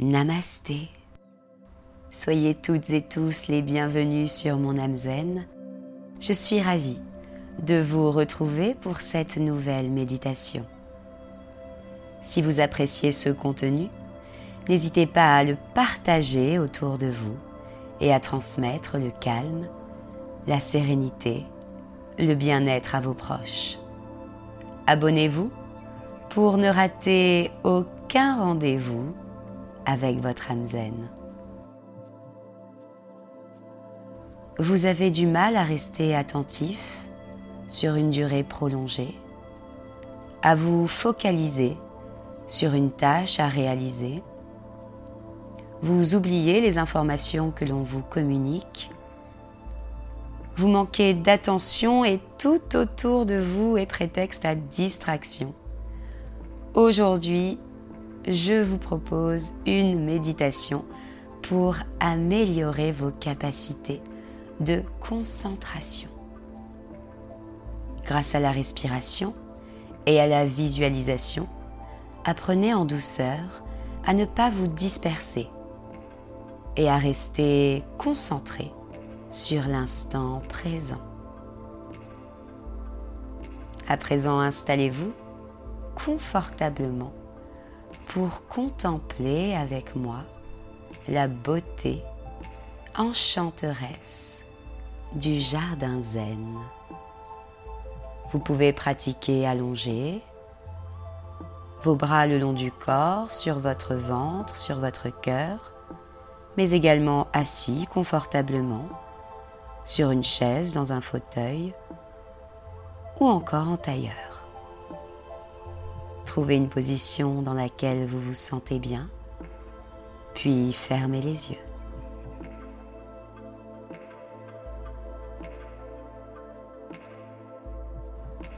Namasté. Soyez toutes et tous les bienvenus sur mon âme zen. Je suis ravie de vous retrouver pour cette nouvelle méditation. Si vous appréciez ce contenu, n'hésitez pas à le partager autour de vous et à transmettre le calme, la sérénité, le bien-être à vos proches. Abonnez-vous pour ne rater aucun rendez-vous avec votre âme zen. Vous avez du mal à rester attentif sur une durée prolongée, à vous focaliser sur une tâche à réaliser. Vous oubliez les informations que l'on vous communique. Vous manquez d'attention et tout autour de vous est prétexte à distraction. Aujourd'hui, je vous propose une méditation pour améliorer vos capacités de concentration. Grâce à la respiration et à la visualisation, apprenez en douceur à ne pas vous disperser et à rester concentré sur l'instant présent. À présent, installez-vous confortablement pour contempler avec moi la beauté enchanteresse du jardin zen. Vous pouvez pratiquer allongé, vos bras le long du corps, sur votre ventre, sur votre cœur, mais également assis confortablement sur une chaise, dans un fauteuil ou encore en tailleur. Trouvez une position dans laquelle vous vous sentez bien, puis fermez les yeux.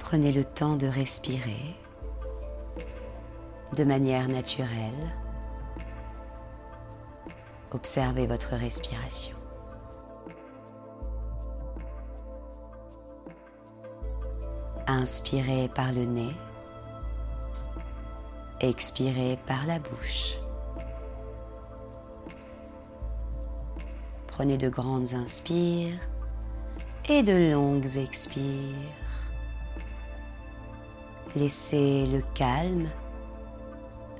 Prenez le temps de respirer de manière naturelle. Observez votre respiration. Inspirez par le nez Expirez par la bouche. Prenez de grandes inspires et de longues expires. Laissez le calme,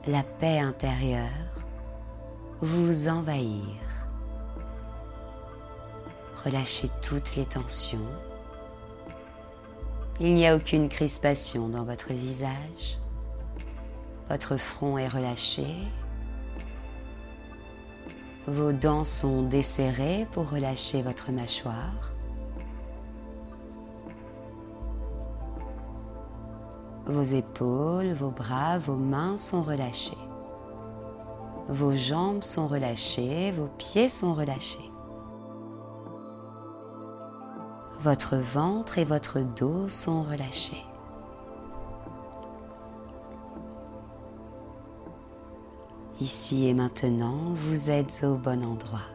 la paix intérieure vous envahir. Relâchez toutes les tensions. Il n'y a aucune crispation dans votre visage. Votre front est relâché. Vos dents sont desserrées pour relâcher votre mâchoire. Vos épaules, vos bras, vos mains sont relâchés. Vos jambes sont relâchées, vos pieds sont relâchés. Votre ventre et votre dos sont relâchés. Ici et maintenant, vous êtes au bon endroit.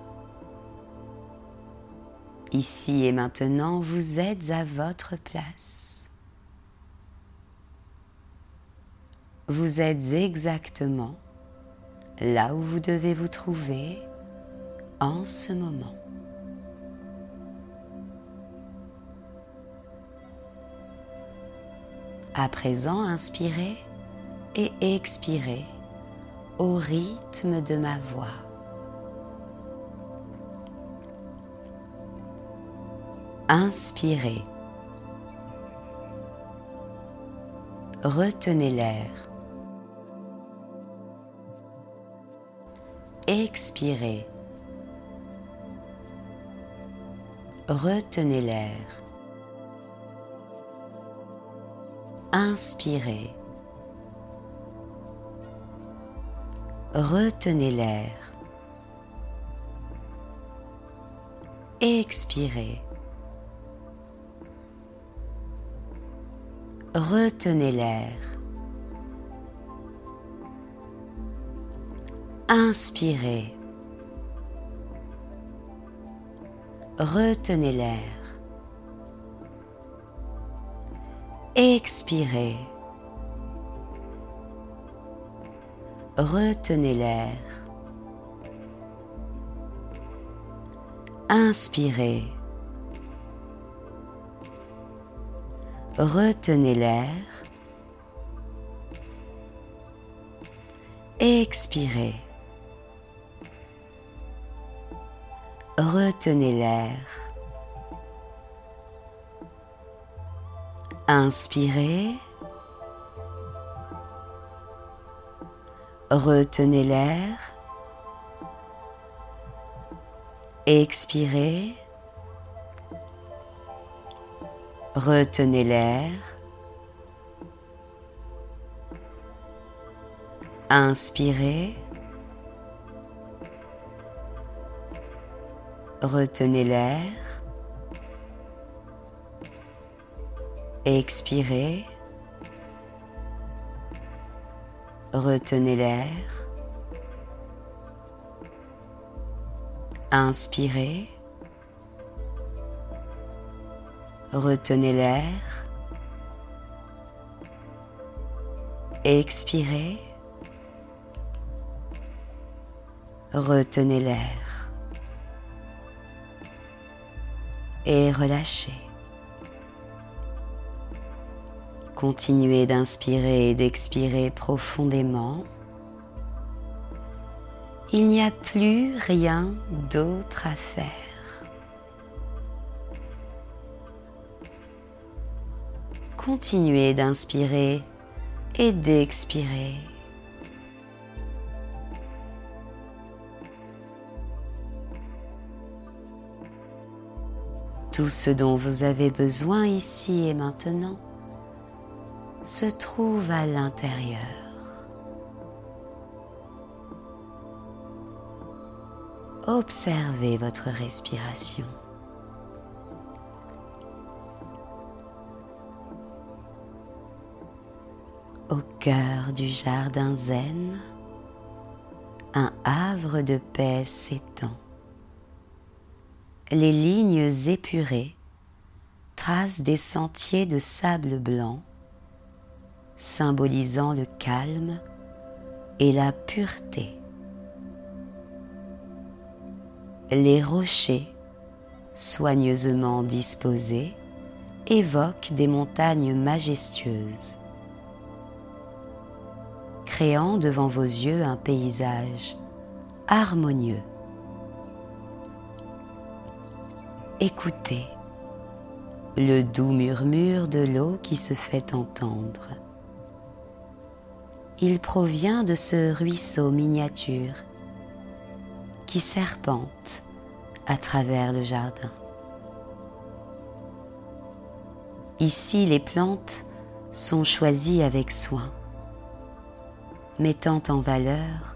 Ici et maintenant, vous êtes à votre place. Vous êtes exactement là où vous devez vous trouver en ce moment. À présent, inspirez et expirez au rythme de ma voix. Inspirez. Retenez l'air. Expirez. Retenez l'air. Inspirez. Retenez l'air. Expirez. Retenez l'air. Inspirez. Retenez l'air. Expirez. retenez l'air. Inspirez. Retenez l'air. Expirez. Retenez l'air. Inspirez. Retenez l'air. Expirez. Retenez l'air. Inspirez. Retenez l'air. Expirez. Retenez l'air. Inspirez. Retenez l'air. Expirez. Retenez l'air. Et relâchez. Continuez d'inspirer et d'expirer profondément. Il n'y a plus rien d'autre à faire. Continuez d'inspirer et d'expirer. Tout ce dont vous avez besoin ici et maintenant se trouve à l'intérieur. Observez votre respiration. Au cœur du jardin zen, un havre de paix s'étend les lignes épurées tracent des sentiers de sable blanc, symbolisant le calme et la pureté. Les rochers, soigneusement disposés, évoquent des montagnes majestueuses, créant devant vos yeux un paysage harmonieux. Écoutez le doux murmure de l'eau qui se fait entendre. Il provient de ce ruisseau miniature qui serpente à travers le jardin. Ici, les plantes sont choisies avec soin, mettant en valeur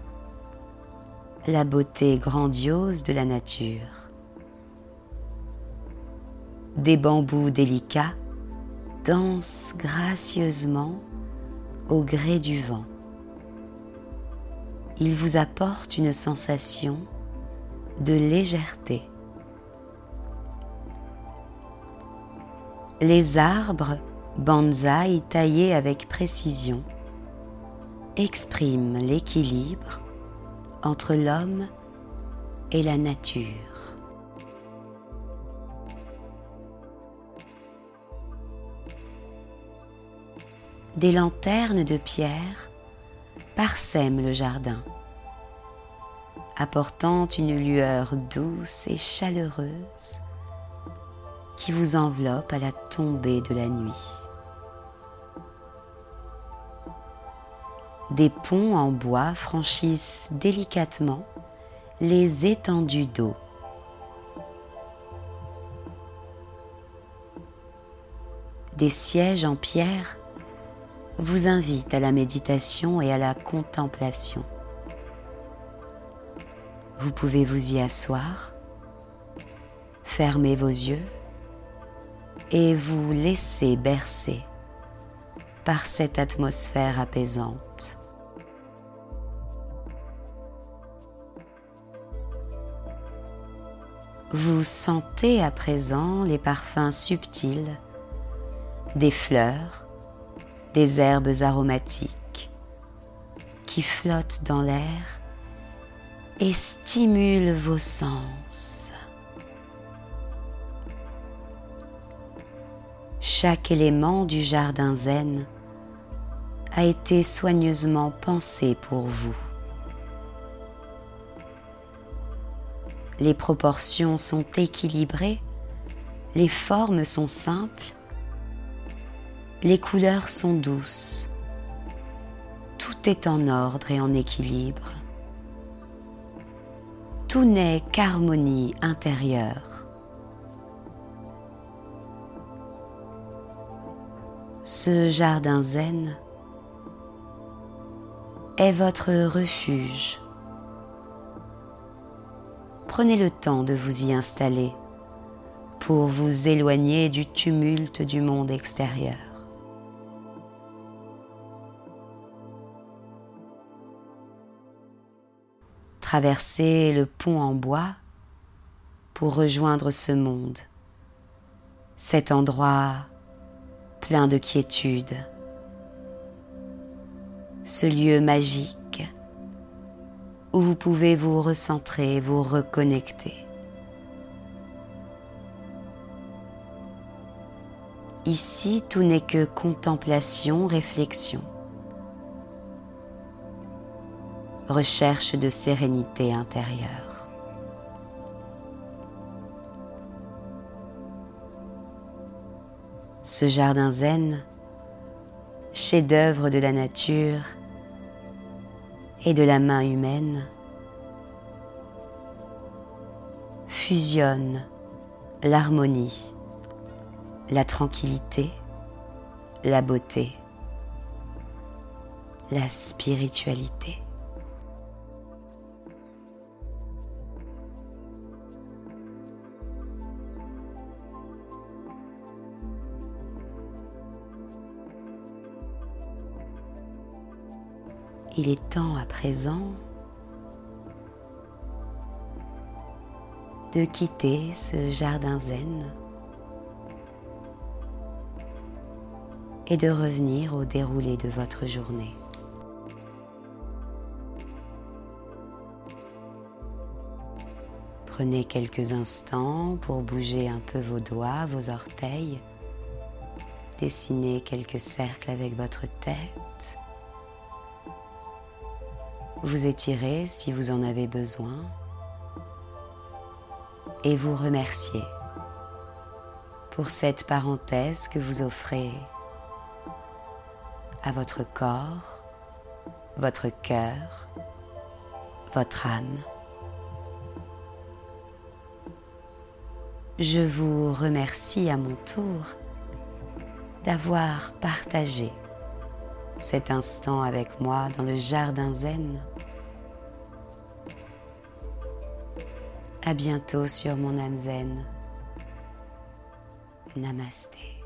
la beauté grandiose de la nature des bambous délicats dansent gracieusement au gré du vent. Ils vous apportent une sensation de légèreté. Les arbres bonsaï taillés avec précision expriment l'équilibre entre l'homme et la nature. Des lanternes de pierre parsèment le jardin, apportant une lueur douce et chaleureuse qui vous enveloppe à la tombée de la nuit. Des ponts en bois franchissent délicatement les étendues d'eau. Des sièges en pierre vous invite à la méditation et à la contemplation. Vous pouvez vous y asseoir, fermer vos yeux et vous laisser bercer par cette atmosphère apaisante. Vous sentez à présent les parfums subtils des fleurs, des herbes aromatiques qui flottent dans l'air et stimulent vos sens. Chaque élément du jardin zen a été soigneusement pensé pour vous. Les proportions sont équilibrées, les formes sont simples les couleurs sont douces. Tout est en ordre et en équilibre. Tout n'est qu'harmonie intérieure. Ce jardin zen est votre refuge. Prenez le temps de vous y installer pour vous éloigner du tumulte du monde extérieur. Traversez le pont en bois pour rejoindre ce monde, cet endroit plein de quiétude ce lieu magique où vous pouvez vous recentrer, vous reconnecter. Ici, tout n'est que contemplation, réflexion, recherche de sérénité intérieure. Ce jardin zen, chef-d'œuvre de la nature, et de la main humaine fusionne l'harmonie, la tranquillité, la beauté, la spiritualité. Il est temps à présent de quitter ce jardin zen et de revenir au déroulé de votre journée. Prenez quelques instants pour bouger un peu vos doigts, vos orteils. Dessinez quelques cercles avec votre tête vous étirez si vous en avez besoin et vous remerciez pour cette parenthèse que vous offrez à votre corps, votre cœur, votre âme. Je vous remercie à mon tour d'avoir partagé cet instant avec moi dans le jardin zen. Bientôt sur mon âme zen. Namasté.